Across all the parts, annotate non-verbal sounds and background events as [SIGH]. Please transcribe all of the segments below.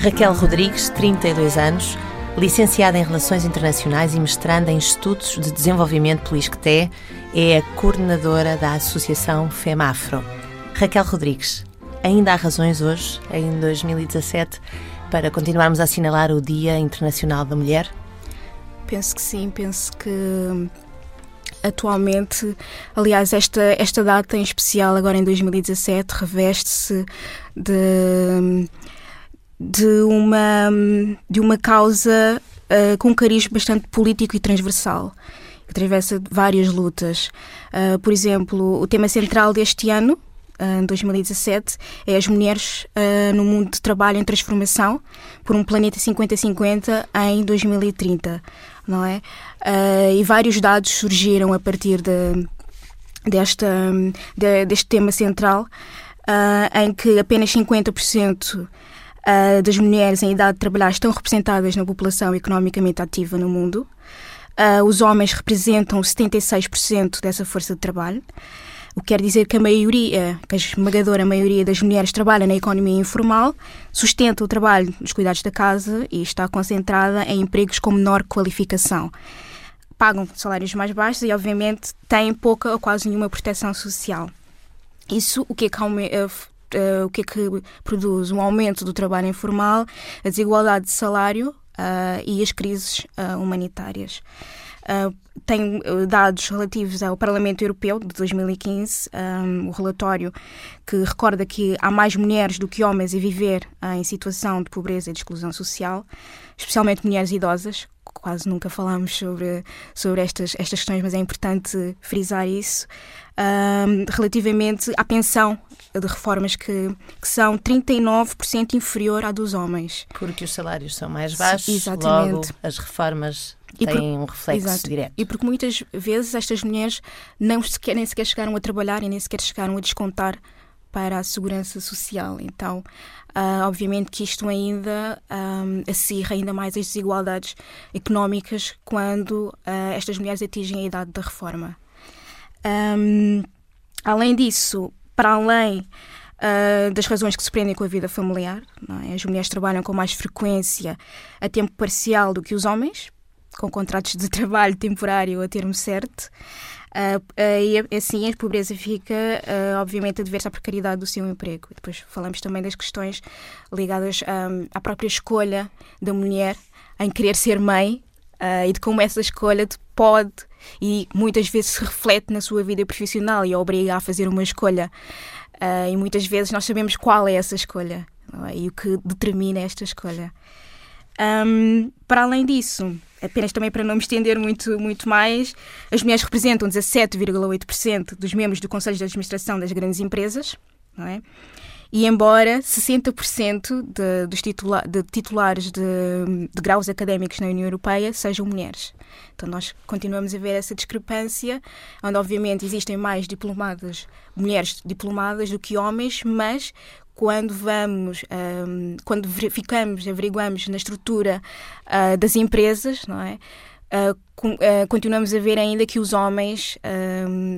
Raquel Rodrigues, 32 anos, licenciada em Relações Internacionais e mestranda em Estudos de Desenvolvimento pelo ISCTE, é a coordenadora da Associação FEMAFRO. Raquel Rodrigues, ainda há razões hoje, em 2017, para continuarmos a assinalar o Dia Internacional da Mulher? Penso que sim, penso que atualmente, aliás, esta, esta data em especial, agora em 2017, reveste-se de de uma, de uma causa uh, com um cariz bastante político e transversal, que atravessa várias lutas. Uh, por exemplo, o tema central deste ano, uh, 2017, é as mulheres uh, no mundo de trabalho em transformação por um planeta 50-50 em 2030, não é? e vários dados surgiram a partir de, desta, de, deste tema central, em que apenas 50% uh, das mulheres em idade de trabalhar estão representadas na população economicamente ativa no mundo. Uh, os homens representam 76% dessa força de trabalho, o que quer dizer que a maioria, que a esmagadora maioria das mulheres trabalha na economia informal, sustenta o trabalho nos cuidados da casa e está concentrada em empregos com menor qualificação. Pagam salários mais baixos e, obviamente, têm pouca ou quase nenhuma proteção social. Isso o que é que uh, o que é que produz? Um aumento do trabalho informal, a desigualdade de salário uh, e as crises uh, humanitárias. Uh, tem dados relativos ao Parlamento Europeu de 2015, um, o relatório que recorda que há mais mulheres do que homens a viver uh, em situação de pobreza e de exclusão social, especialmente mulheres idosas. Quase nunca falamos sobre, sobre estas, estas questões, mas é importante frisar isso. Um, relativamente à pensão de reformas que, que são 39% inferior à dos homens. Porque os salários são mais baixos, Exatamente. logo as reformas têm por, um reflexo exato. direto. E porque muitas vezes estas mulheres não sequer, nem sequer chegaram a trabalhar e nem sequer chegaram a descontar para a segurança social. Então, uh, obviamente que isto ainda um, acirra ainda mais as desigualdades económicas quando uh, estas mulheres atingem a idade da reforma. Um, além disso, para além uh, das razões que se prendem com a vida familiar, é? as mulheres trabalham com mais frequência a tempo parcial do que os homens, com contratos de [LAUGHS] trabalho temporário a termo certo. Uh, uh, e assim a pobreza fica, uh, obviamente, adversa à precariedade do seu emprego. Depois falamos também das questões ligadas um, à própria escolha da mulher em querer ser mãe e de como essa escolha pode e muitas vezes se reflete na sua vida profissional e a obriga a fazer uma escolha. e muitas vezes nós sabemos qual é essa escolha é? e o que determina esta escolha. Um, para além disso, apenas também para não me estender muito, muito mais, as mulheres representam 17,8% dos membros do Conselho de Administração das grandes empresas, não é? E embora 60% de, dos titula de titulares de, de, graus académicos na União Europeia sejam mulheres. Então nós continuamos a ver essa discrepância, onde obviamente existem mais diplomadas, mulheres diplomadas do que homens, mas quando vamos, um, quando verificamos, averiguamos na estrutura uh, das empresas, não é? Com, uh, continuamos a ver ainda que os homens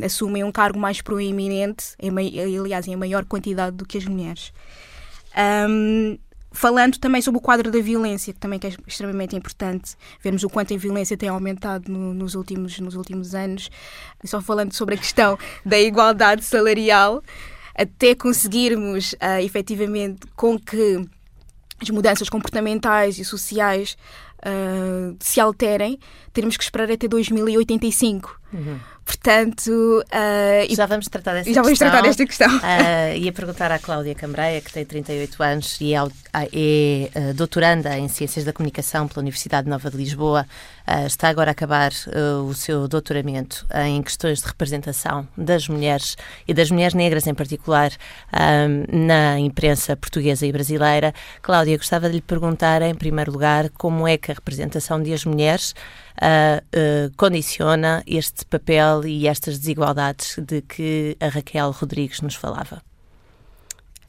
assumem um cargo mais proeminente, em, aliás, em maior quantidade do que as mulheres. Falando também sobre o quadro da violência, que também é extremamente importante, vermos o quanto a violência tem aumentado no, nos, últimos, nos últimos anos, só falando sobre a questão [LAUGHS] da igualdade salarial, até conseguirmos uh, efetivamente com que as mudanças comportamentais e sociais uh, se alterem, teremos que esperar até 2085. Uhum. Portanto. Uh, já vamos tratar desta já questão. vamos tratar desta questão. Uh, ia perguntar à Cláudia Cambreia, que tem 38 anos e é, é doutoranda em Ciências da Comunicação pela Universidade Nova de Lisboa. Uh, está agora a acabar o seu doutoramento em questões de representação das mulheres e das mulheres negras em particular na imprensa portuguesa e brasileira. Cláudia, gostava de lhe perguntar, em primeiro lugar, como é que a representação de as mulheres condiciona este papel e estas desigualdades de que a Raquel Rodrigues nos falava?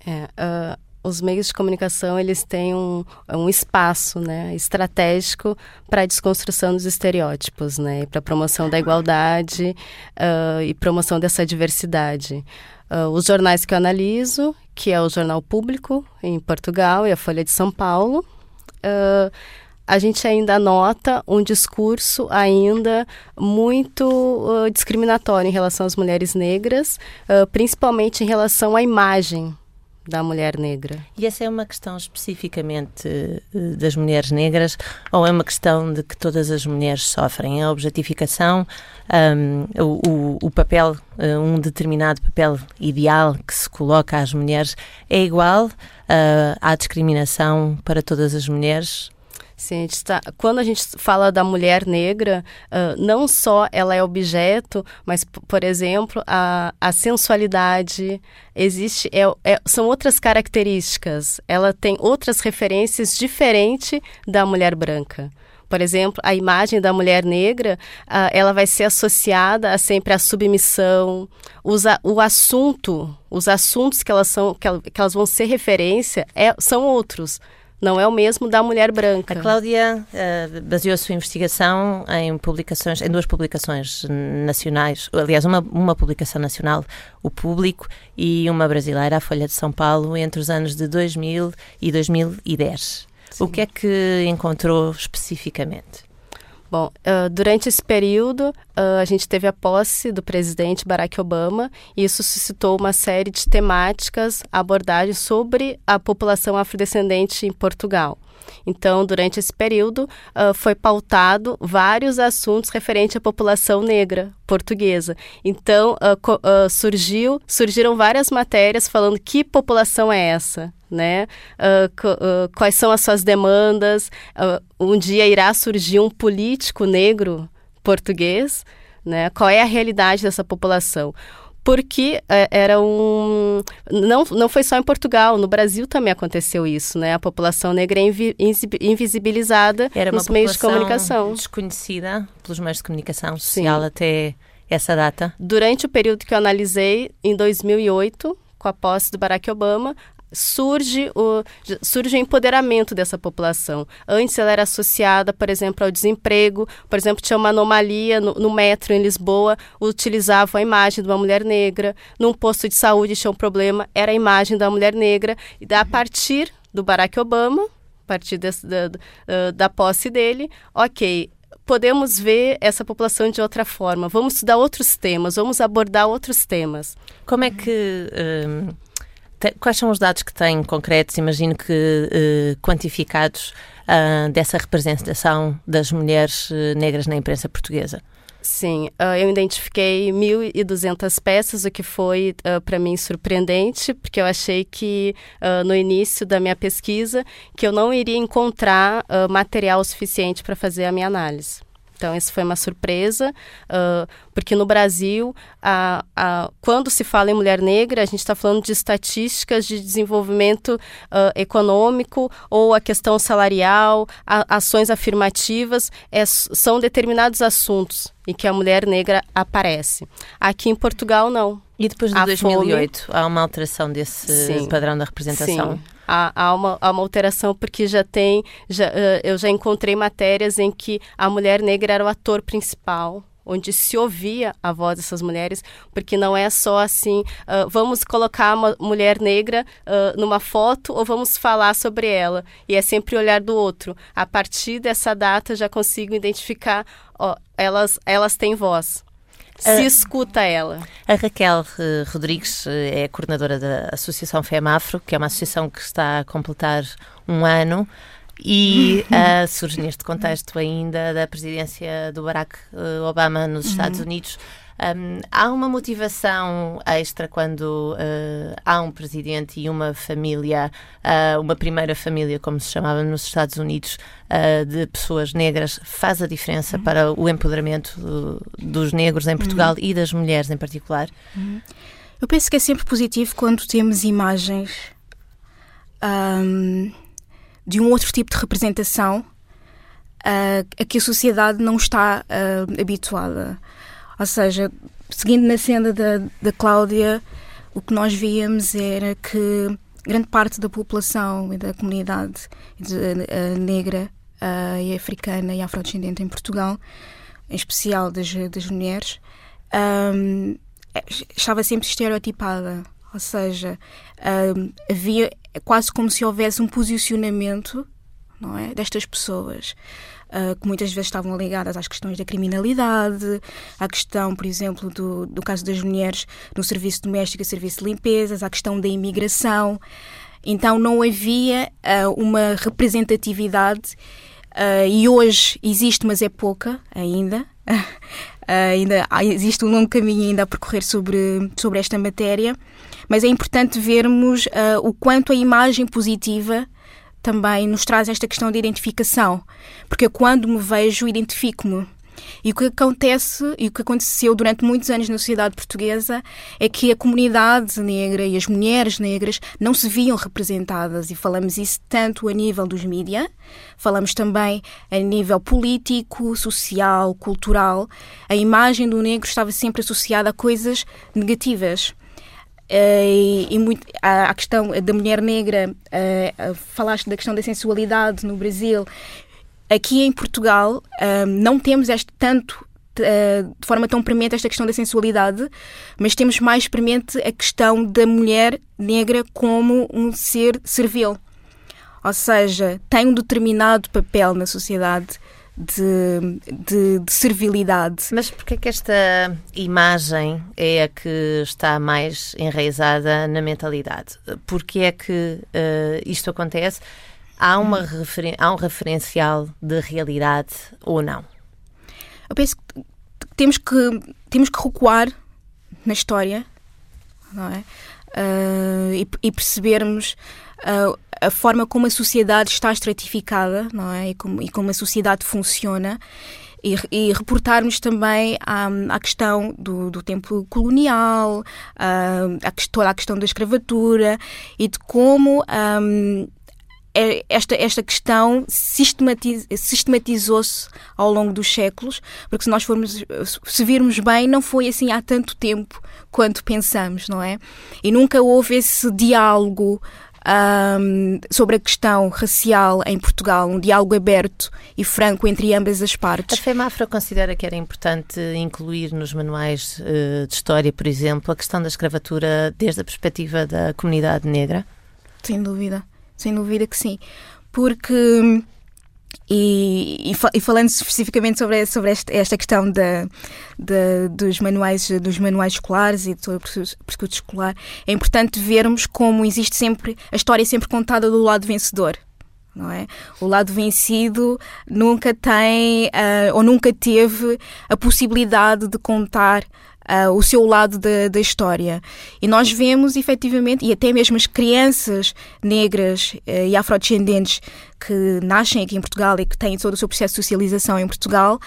É, uh, os meios de comunicação eles têm um, um espaço né, estratégico para a desconstrução dos estereótipos, né, para a promoção da igualdade uh, e promoção dessa diversidade. Uh, os jornais que eu analiso, que é o Jornal Público em Portugal e a Folha de São Paulo. Uh, a gente ainda nota um discurso ainda muito uh, discriminatório em relação às mulheres negras, uh, principalmente em relação à imagem da mulher negra. E essa é uma questão especificamente das mulheres negras ou é uma questão de que todas as mulheres sofrem? A objetificação, um, o, o, papel, um determinado papel ideal que se coloca às mulheres é igual uh, à discriminação para todas as mulheres? Sim, a gente tá, quando a gente fala da mulher negra, uh, não só ela é objeto, mas, por exemplo, a, a sensualidade existe, é, é, são outras características. Ela tem outras referências diferentes da mulher branca. Por exemplo, a imagem da mulher negra, uh, ela vai ser associada a sempre à submissão, os, o assunto, os assuntos que elas, são, que elas vão ser referência é, são outros não é o mesmo da mulher branca. A Cláudia uh, baseou a sua investigação em publicações, em duas publicações nacionais, aliás, uma, uma publicação nacional, O Público, e uma brasileira, a Folha de São Paulo, entre os anos de 2000 e 2010. Sim. O que é que encontrou especificamente? Bom, uh, durante esse período, uh, a gente teve a posse do presidente Barack Obama e isso suscitou uma série de temáticas, abordagens sobre a população afrodescendente em Portugal. Então, durante esse período, uh, foi pautado vários assuntos referentes à população negra portuguesa. Então, surgiu, surgiram várias matérias falando que população é essa, né? quais são as suas demandas? um dia irá surgir um político negro português, né? Qual é a realidade dessa população? porque é, era um não, não foi só em Portugal, no Brasil também aconteceu isso, né? A população negra é invi, invisibilizada era nos meios de comunicação. desconhecida pelos meios de comunicação social Sim. até essa data. Durante o período que eu analisei, em 2008, com a posse do Barack Obama, surge o, surge o empoderamento dessa população. Antes ela era associada, por exemplo, ao desemprego, por exemplo, tinha uma anomalia no, no metro em Lisboa, utilizavam a imagem de uma mulher negra, num posto de saúde tinha um problema, era a imagem da mulher negra, e a partir do Barack Obama, a partir desse, da, da posse dele, ok, podemos ver essa população de outra forma, vamos estudar outros temas, vamos abordar outros temas. Como é que... Hum, quais são os dados que têm concretos, imagino que uh, quantificados, uh, dessa representação das mulheres uh, negras na imprensa portuguesa? Sim, eu identifiquei 1.200 peças, o que foi para mim surpreendente, porque eu achei que no início da minha pesquisa que eu não iria encontrar material suficiente para fazer a minha análise. Então, isso foi uma surpresa, uh, porque no Brasil, a, a, quando se fala em mulher negra, a gente está falando de estatísticas de desenvolvimento uh, econômico ou a questão salarial, a, ações afirmativas, é, são determinados assuntos em que a mulher negra aparece. Aqui em Portugal, não. E depois de a 2008, fome... há uma alteração desse Sim. padrão da representação? Sim há, há, uma, há uma alteração porque já tem, já, uh, eu já encontrei matérias em que a mulher negra era o ator principal, onde se ouvia a voz dessas mulheres, porque não é só assim, uh, vamos colocar uma mulher negra uh, numa foto ou vamos falar sobre ela, e é sempre olhar do outro. A partir dessa data já consigo identificar, ó, elas, elas têm voz se escuta ela. A Raquel Rodrigues uh, é coordenadora da Associação FEMAFRO, que é uma associação que está a completar um ano e uh, surge neste contexto ainda da presidência do Barack Obama nos Estados uhum. Unidos. Um, há uma motivação extra quando uh, há um presidente e uma família, uh, uma primeira família, como se chamava nos Estados Unidos, uh, de pessoas negras, faz a diferença uhum. para o empoderamento dos negros em Portugal uhum. e das mulheres em particular? Uhum. Eu penso que é sempre positivo quando temos imagens um, de um outro tipo de representação a que a sociedade não está habituada. Ou seja, seguindo na senda da, da Cláudia, o que nós víamos era que grande parte da população e da comunidade de, negra uh, e africana e afrodescendente em Portugal, em especial das, das mulheres, um, estava sempre estereotipada. Ou seja, uh, havia quase como se houvesse um posicionamento não é, destas pessoas. Uh, que muitas vezes estavam ligadas às questões da criminalidade, à questão, por exemplo, do, do caso das mulheres no serviço doméstico e serviço de limpezas, à questão da imigração. Então não havia uh, uma representatividade uh, e hoje existe, mas é pouca ainda. [LAUGHS] ainda existe um longo caminho ainda a percorrer sobre, sobre esta matéria, mas é importante vermos o quanto a imagem positiva também nos traz esta questão de identificação, porque quando me vejo, identifico-me. E o que acontece e o que aconteceu durante muitos anos na sociedade portuguesa é que a comunidade negra e as mulheres negras não se viam representadas e falamos isso tanto a nível dos mídias, falamos também a nível político, social, cultural. A imagem do negro estava sempre associada a coisas negativas. Uh, e, muito, a, a, questão da mulher negra, uh, falaste da questão da sensualidade no Brasil. Aqui em Portugal não temos este tanto de forma tão premente esta questão da sensualidade, mas temos mais premente a questão da mulher negra como um ser servil. Ou seja, tem um determinado papel na sociedade de, de, de servilidade. Mas porquê que esta imagem é a que está mais enraizada na mentalidade? Porquê é que uh, isto acontece? Há, uma referen há um referencial de realidade ou não? Eu penso que temos que, temos que recuar na história não é? Uh, e, e, percebermos uh, a forma como a sociedade está estratificada, não é? E como, e como a sociedade funciona. E, e, reportarmos também à, à questão do, do tempo colonial, à, à, toda a questão da escravatura e de como um, é, esta, esta questão sistematiz, sistematizou-se ao longo dos séculos, porque se nós formos, se virmos bem, não foi assim há tanto tempo quanto pensamos, não é? E nunca houve esse diálogo um, sobre a questão racial em Portugal, um diálogo aberto e franco entre ambas as partes. A FEMAFRA considera que era importante incluir nos manuais uh, de história, por exemplo, a questão da escravatura desde a perspectiva da comunidade negra? Sem dúvida, sem dúvida que sim. Porque e, e, falando especificamente sobre, sobre esta, esta questão da, dos, manuais, dos manuais escolares e do percurso escolar, é importante vermos como existe sempre a história é sempre contada do lado vencedor. É? O lado vencido nunca tem uh, ou nunca teve a possibilidade de contar uh, o seu lado da, da, história. E nós vemos efetivamente, e até mesmo as crianças negras uh, e afrodescendentes que nascem aqui em Portugal e que têm todo o seu processo de socialização em Portugal,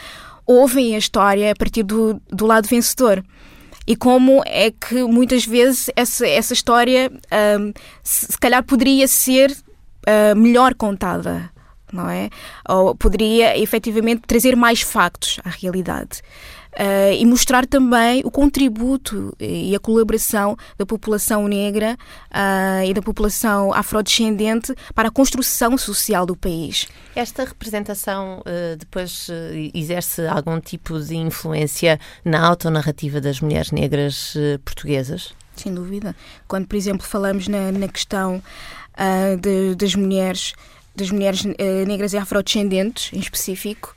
ouvem a história a partir do, do lado vencedor e como é que muitas vezes essa, essa história um, se, se, calhar poderia ser uh, melhor contada, não é? Ou poderia efetivamente trazer mais factos à realidade. Uh, e mostrar também o contributo e a colaboração da população negra uh, e da população afrodescendente para a construção social do país. Esta representação uh, depois exerce algum tipo de influência na autonarrativa das mulheres negras portuguesas? Sem dúvida. Quando, por exemplo, falamos na, na questão de, das mulheres das mulheres negras e afrodescendentes, em específico,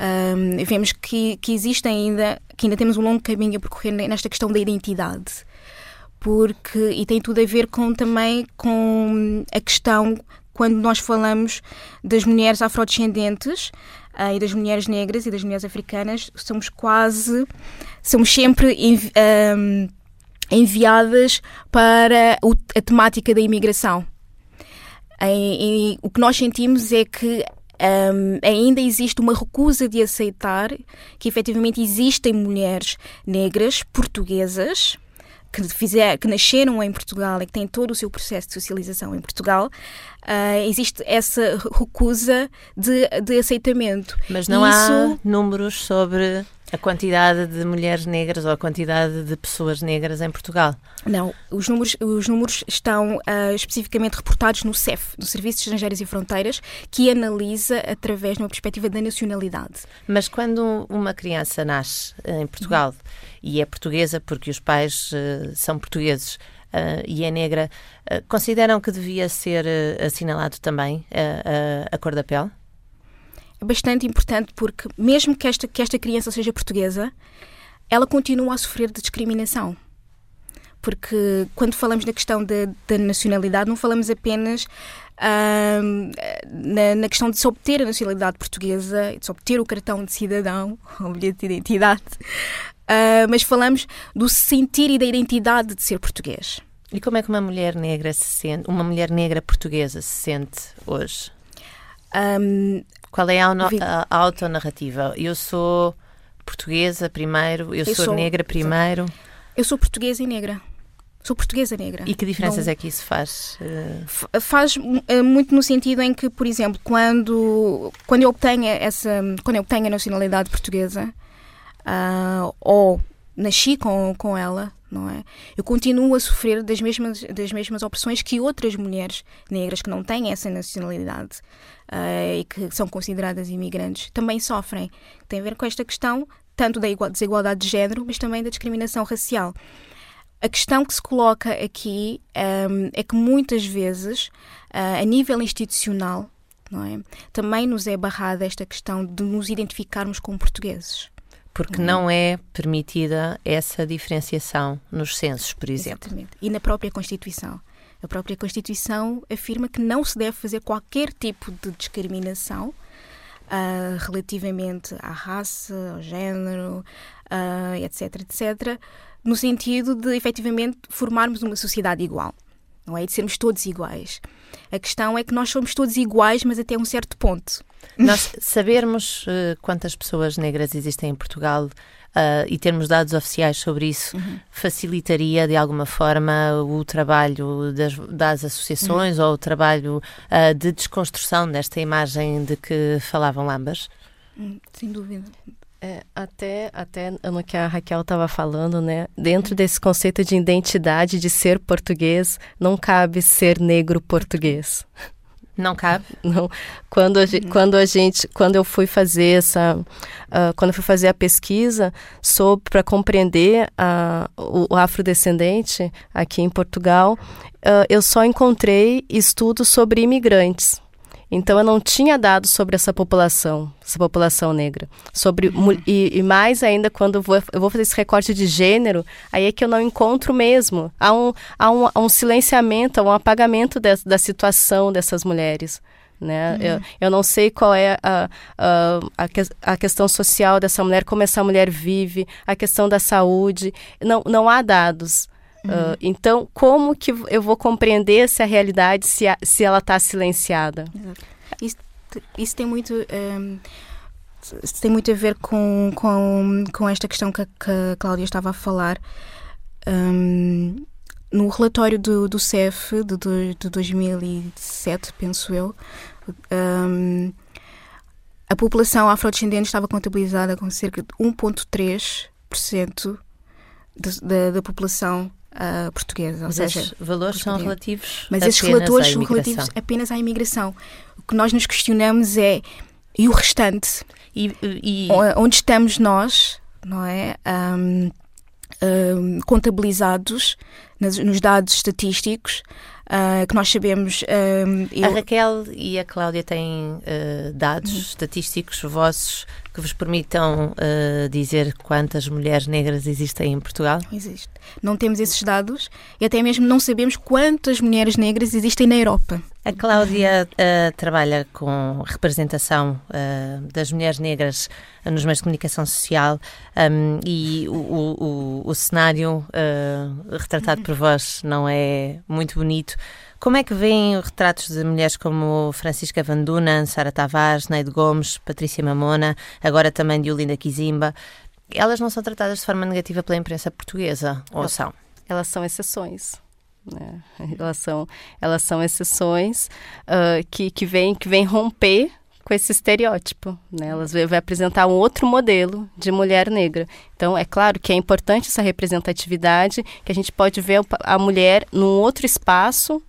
um, vemos que, que ainda, que ainda temos um longo caminho a percorrer nesta questão da identidade. Porque, e tem tudo a ver com também com a questão quando nós falamos das mulheres afrodescendentes uh, e das mulheres negras e das mulheres africanas, somos quase, somos sempre envi um, enviadas para a temática da imigração. E, e, o que nós sentimos é que um, ainda existe uma recusa de aceitar que efetivamente existem mulheres negras portuguesas que, fizer, que nasceram em Portugal e que têm todo o seu processo de socialização em Portugal, uh, existe essa recusa de, de aceitamento. Mas não Isso... há números sobre a quantidade de mulheres negras ou a quantidade de pessoas negras em Portugal? Não, os números, os números estão uh, especificamente reportados no CEF, no Serviço de Estrangeiros e Fronteiras, que analisa através de uma perspectiva da nacionalidade. Mas quando uma criança nasce em Portugal uhum. e é portuguesa porque os pais uh, são portugueses, e é negra, consideram que devia ser assinalado também a cor da pele? É bastante importante porque, mesmo que esta, que esta criança seja portuguesa, ela continua a sofrer de discriminação porque quando falamos na questão da, da nacionalidade, não falamos apenas uh, na, na, questão de se obter a nacionalidade portuguesa, de se obter o cartão de cidadão, [LAUGHS] o bilhete de identidade, uh, mas falamos do sentir e da identidade de ser português. E como é que uma mulher negra se sente, uma mulher negra portuguesa se sente hoje? Um, Qual é a, a, a autonarrativa? Eu sou portuguesa primeiro, eu, eu sou, sou, negra primeiro. Eu sou portuguesa e negra. Sou portuguesa negra. E que diferenças não... é que isso faz? Uh... Faz uh, muito no sentido em que, por exemplo, quando, quando eu obtenho essa, quando eu obtenho a nacionalidade portuguesa, uh, ou nasci com, com ela, não é? Eu continuo a sofrer das mesmas, das mesmas opressões que outras mulheres negras que não têm essa nacionalidade uh, e que são consideradas imigrantes também sofrem. Tem a ver com esta questão tanto da desigualdade de género, mas também da discriminação racial. A questão que se coloca aqui um, é que muitas vezes, uh, a nível institucional, é? também nos é barrada esta questão de nos identificarmos como portugueses. Porque não é permitida essa diferenciação nos censos, por exemplo. Exatamente. E na própria Constituição. A própria Constituição afirma que não se deve fazer qualquer tipo de discriminação uh, relativamente à raça, ao género, uh, etc, etc, no sentido de efetivamente formarmos uma sociedade igual, não é? De sermos todos iguais. A questão é que nós somos todos iguais, mas até um certo ponto. Nós sabermos uh, quantas pessoas negras existem em Portugal uh, e termos dados oficiais sobre isso uhum. facilitaria de alguma forma o trabalho das, das associações uhum. ou o trabalho uh, de desconstrução desta imagem de que falavam ambas? Hum, sem dúvida. É, até, até no que a Raquel estava falando, né? Dentro desse conceito de identidade, de ser português, não cabe ser negro português. Não cabe? [LAUGHS] Não. Quando a, gente, quando a gente, quando eu fui fazer essa, uh, quando eu fui fazer a pesquisa sobre para compreender uh, o, o, afrodescendente aqui em Portugal, uh, eu só encontrei estudos sobre imigrantes. Então eu não tinha dados sobre essa população, essa população negra. Sobre uhum. e, e, mais ainda quando eu vou, eu vou fazer esse recorte de gênero, aí é que eu não encontro mesmo. Há um, há um, há um silenciamento, há um apagamento de, da situação dessas mulheres. Né? Uhum. Eu, eu não sei qual é a, a, a, questão social dessa mulher, como essa mulher vive, a questão da saúde. Não, não há dados. Uhum. Uh, então, como que eu vou compreender essa realidade se, a, se ela está silenciada? Isso, isso, tem muito. Um, isso tem muito a ver com, com, com esta questão que, que a Cláudia estava a falar. Um, no relatório do, do CEF de, de 2007, penso eu, um, a população afrodescendente estava contabilizada com cerca de 1,3% da, da população uh, portuguesa. Mas seja, esses valores são relativos Mas esses relatores são relativos apenas à imigração. O que nós nos questionamos é e o restante? E, e... Onde estamos nós, não é? Um, um, contabilizados nos dados estatísticos uh, que nós sabemos. Um, eu... A Raquel e a Cláudia têm uh, dados uhum. estatísticos vossos que vos permitam uh, dizer quantas mulheres negras existem em Portugal? Existe. Não temos esses dados e até mesmo não sabemos quantas mulheres negras existem na Europa. A Cláudia uh, trabalha com representação uh, das mulheres negras nos meios de comunicação social um, e o, o, o cenário retratado por vós não é muito bonito. Como é que veem retratos de mulheres como Francisca Van Dunen, Sara Tavares, Neide Gomes, Patrícia Mamona, agora também de Olinda Kizimba? Elas não são tratadas de forma negativa pela imprensa portuguesa, ou são? Elas são exceções. Né? [LAUGHS] Elas, são, elas são exceções uh, que, que, vêm que vem romper com esse estereótipo, né? Elas vai apresentar um outro modelo de mulher negra. Então, é claro que é importante essa representatividade, que a gente pode ver a mulher num outro espaço,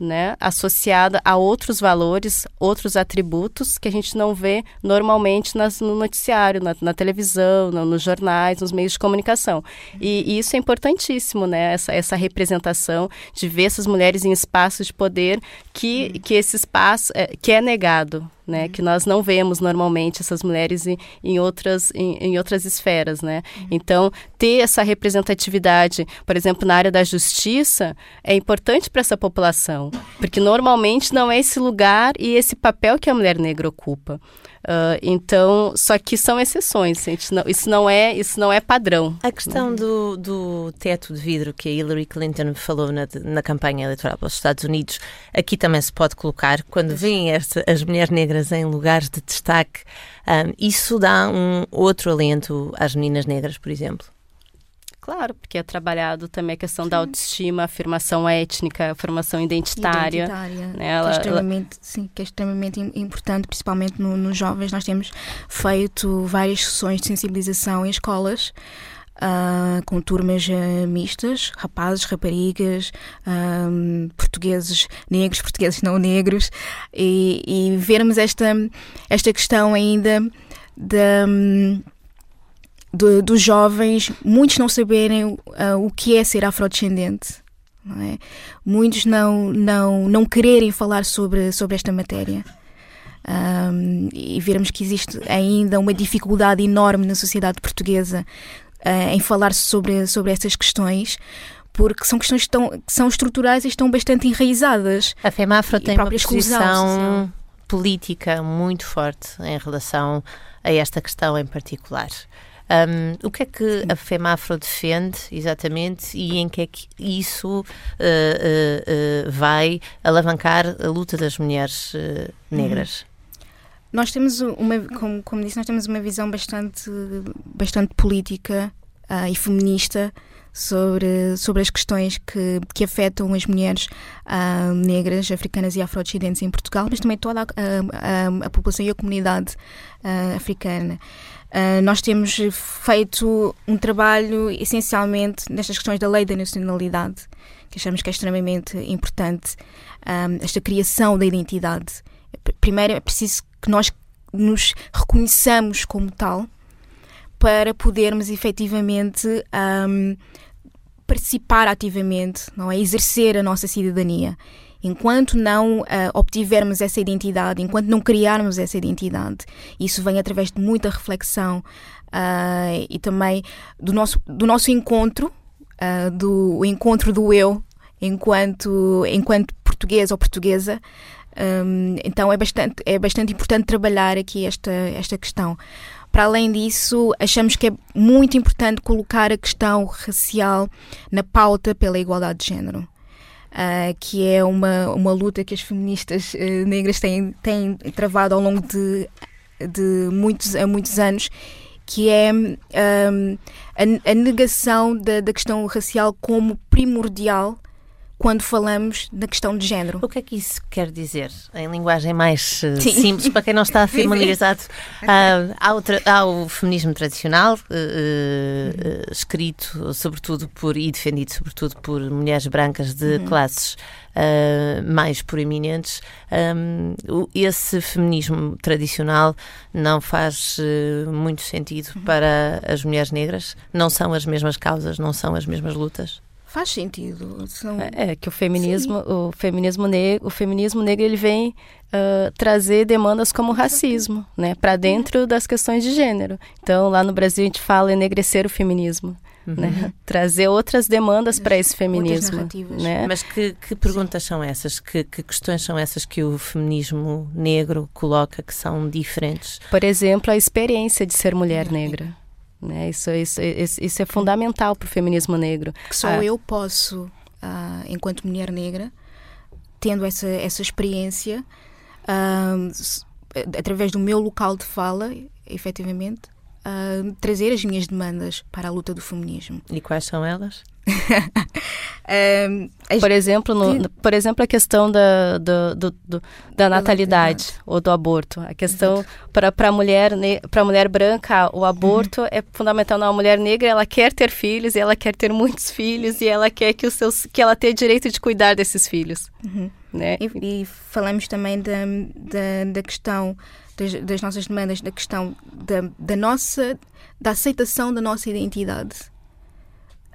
né, associada a outros valores, outros atributos que a gente não vê normalmente nas, no noticiário, na, na televisão, no, nos jornais, nos meios de comunicação. E, e, isso é importantíssimo, né, essa, essa representação de ver essas mulheres em espaços de poder que, que esse espaço é, que é negado, né? Uhum. Que nós não vemos normalmente essas mulheres em, em outras, em, em, outras esferas, né? Uhum. Então, ter essa representatividade, por exemplo, na área da justiça, é importante para essa população, porque normalmente não é esse lugar e esse papel que a mulher negra ocupa. Uh, então, só que são exceções, não, isso, não é, isso não é padrão. A questão do, do teto de vidro que a Hillary Clinton falou na, na campanha eleitoral para os Estados Unidos, aqui também se pode colocar, quando vêm as mulheres negras em lugares de destaque, um, isso dá um outro alento às meninas negras, por exemplo? Claro, porque é trabalhado também a questão sim. da autoestima, afirmação étnica, afirmação identitária. Identitária, né? ela, que, é extremamente, ela... sim, que é extremamente importante, principalmente no, nos jovens. Nós temos feito várias sessões de sensibilização em escolas. Uh, com turmas uh, mistas, rapazes, raparigas, uh, portugueses negros, portugueses não negros, e, e vermos esta, esta questão ainda da. Um, de, dos jovens, muitos não saberem uh, o que é ser afrodescendente. Não é? Muitos não, não, não quererem falar sobre, sobre esta matéria. Um, e vermos que existe ainda uma dificuldade enorme na sociedade portuguesa uh, em falar sobre, sobre estas questões, porque são questões que, estão, que são estruturais e estão bastante enraizadas. A FEMAFRO tem uma posição política muito forte em relação a esta questão em particular. Um, o que é que a FEMAFRO defende exatamente e em que é que isso uh, uh, uh, vai alavancar a luta das mulheres negras? Uhum. Nós temos uma, como, como disse, nós temos uma visão bastante, bastante política e feminista sobre, sobre as questões que, que afetam as mulheres uh, negras, africanas e afrodescendentes em Portugal, mas também toda a, a, a população e a comunidade uh, africana. Uh, nós temos feito um trabalho essencialmente nestas questões da lei da nacionalidade, que achamos que é extremamente importante, um, esta criação da identidade. Primeiro é preciso que nós nos reconheçamos como tal para podermos efetivamente um, participar ativamente, não é? Exercer a nossa cidadania enquanto não uh, obtivermos essa identidade, enquanto não criarmos essa identidade, isso vem através de muita reflexão uh, e também do nosso, do nosso encontro, uh, do encontro do eu enquanto, enquanto português ou portuguesa. Um, então é bastante, é bastante importante trabalhar aqui esta, esta questão. Para além disso, achamos que é muito importante colocar a questão racial na pauta pela igualdade de género uh, que é uma, uma luta que as feministas uh, negras têm, têm travado ao longo de, de muitos, muitos anos que é um, a, a, negação da, da questão racial como primordial quando falamos na questão de género. O que é que isso quer dizer? Em linguagem mais uh, simples, para quem não está [LAUGHS] familiarizado, uh, há, o há, o feminismo tradicional, uh, uh, escrito sobretudo por e defendido sobretudo por mulheres brancas de uhum. classes Uh, mais proeminentes, um, esse feminismo tradicional não faz uh, muito sentido uhum. para as mulheres negras? Não são as mesmas causas, não são as mesmas lutas? Faz sentido. São... É, é que o feminismo, o feminismo negro, o feminismo negro ele vem uh, trazer demandas como racismo, né, para dentro das questões de gênero. Então, lá no Brasil a gente fala enegrecer o feminismo. Uhum. Né? Trazer outras demandas para esse feminismo. Né? Mas que, que perguntas são essas? Que, que, questões são essas que o feminismo negro coloca que são diferentes? Por exemplo, a experiência de ser mulher negra. Né? Isso, isso, isso, isso é fundamental para o feminismo negro. Que só ah. eu posso, uh, enquanto mulher negra, tendo essa, essa experiência, uh, através do meu local de fala, efetivamente, uh, trazer as minhas demandas para a luta do feminismo. E quais são elas? [LAUGHS] um, por, exemplo, no, por exemplo, a questão da, do, do, do, da natalidade ou do aborto. A questão para a mulher, para mulher branca, o aborto uhum. é fundamental. Não, a mulher negra ela quer ter filhos, e ela quer ter muitos filhos e ela quer que, os seus, que ela tenha direito de cuidar desses filhos. Uhum. Né? E, e falamos também da, da, da questão das, das, nossas demandas, da questão da, da nossa da aceitação da nossa identidade.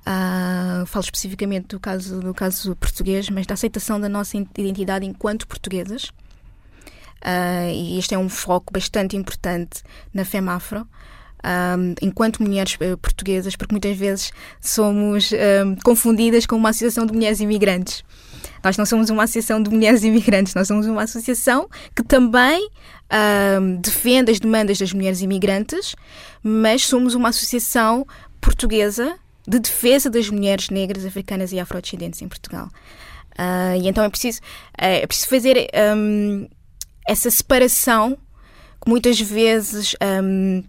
Uh, falo especificamente do caso, do caso português, mas da aceitação da nossa identidade enquanto portuguesas. Uh, e este é um foco bastante importante na FEMAFRO. Ah, enquanto mulheres uh, portuguesas, porque muitas vezes somos confundidas com uma associação de mulheres imigrantes. Nós não somos uma associação de mulheres imigrantes, nós somos uma associação que também defende as demandas das mulheres imigrantes, mas somos uma associação portuguesa de defesa das mulheres negras, africanas e afrodescendentes em Portugal. Uh, e então é preciso, é, é preciso fazer um, essa separação que muitas vezes um,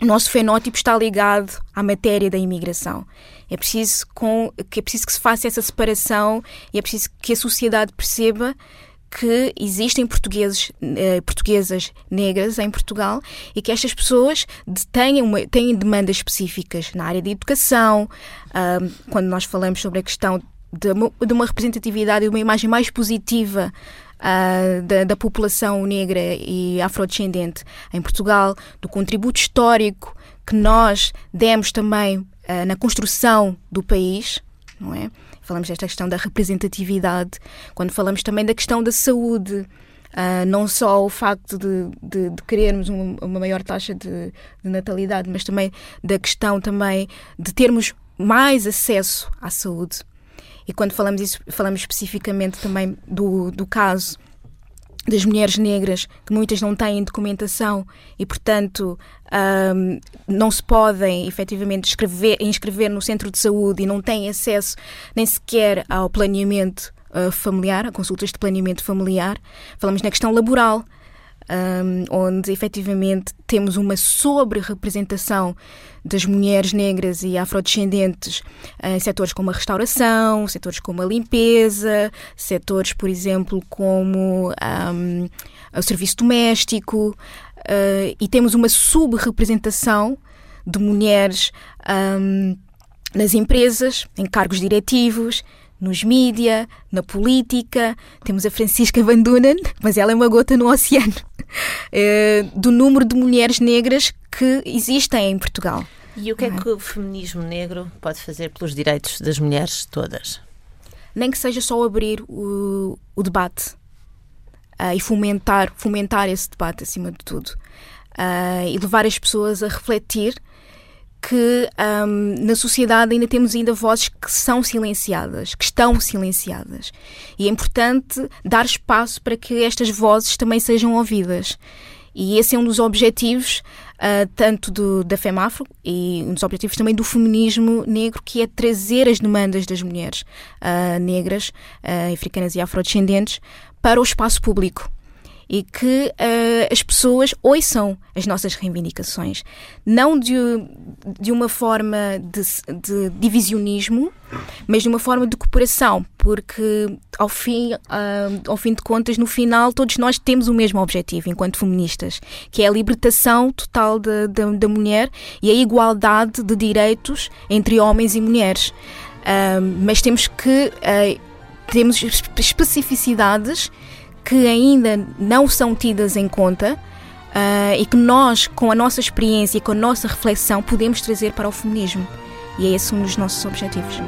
o nosso fenótipo está ligado à matéria da imigração. É preciso, com, é preciso que se faça essa separação e é preciso que a sociedade perceba que existem portugueses, eh, portuguesas negras em Portugal e que estas pessoas têm, uma, têm demandas específicas na área de educação. Um, quando nós falamos sobre a questão de uma, de uma representatividade e uma imagem mais positiva uh, da, da, população negra e afrodescendente em Portugal, do contributo histórico que nós demos também uh, na construção do país, não é? Falamos desta questão da representatividade, quando falamos também da questão da saúde. Uh, não só o facto de, de, de querermos uma, uma, maior taxa de, de, natalidade, mas também da questão também de termos mais acesso à saúde. E quando falamos isso, falamos especificamente também do, do caso das mulheres negras, que muitas não têm documentação e, portanto, um, não se podem efetivamente inscrever, inscrever no centro de saúde e não têm acesso nem sequer ao planeamento uh, familiar, a consultas de planeamento familiar. Falamos na questão laboral um, onde efetivamente temos uma sobre-representação das mulheres negras e afrodescendentes em setores como a restauração, setores como a limpeza, setores, por exemplo, como um, o serviço doméstico, uh, e temos uma sub-representação de mulheres um, nas empresas, em cargos diretivos, nos mídia, na política. Temos a Francisca Van Dunen, mas ela é uma gota no oceano, é, [LAUGHS] do número de mulheres negras que existem em Portugal. E o que é, é que o feminismo negro pode fazer pelos direitos das mulheres todas? Nem que seja só abrir o, o debate uh, e fomentar, fomentar esse debate acima de tudo. Uh, e levar as pessoas a refletir que um, na sociedade ainda temos ainda vozes que são silenciadas, que estão silenciadas. E é importante dar espaço para que estas vozes também sejam ouvidas. E esse é um dos objetivos uh, tanto do, da FEMAFRO e um dos objetivos também do feminismo negro, que é trazer as demandas das mulheres uh, negras, uh, africanas e afrodescendentes para o espaço público e que uh, as pessoas ouçam as nossas reivindicações. Não de, de uma forma de, de divisionismo, mas de uma forma de cooperação, porque ao fim, uh, ao fim de contas, no final, todos nós temos o mesmo objetivo enquanto feministas, que é a libertação total da, mulher e a igualdade de direitos entre homens e mulheres. Uh, mas temos que uh, temos especificidades que ainda não são tidas em conta uh, e que nós, com a nossa experiência e com a nossa reflexão, podemos trazer para o feminismo. E é esse um dos nossos objetivos.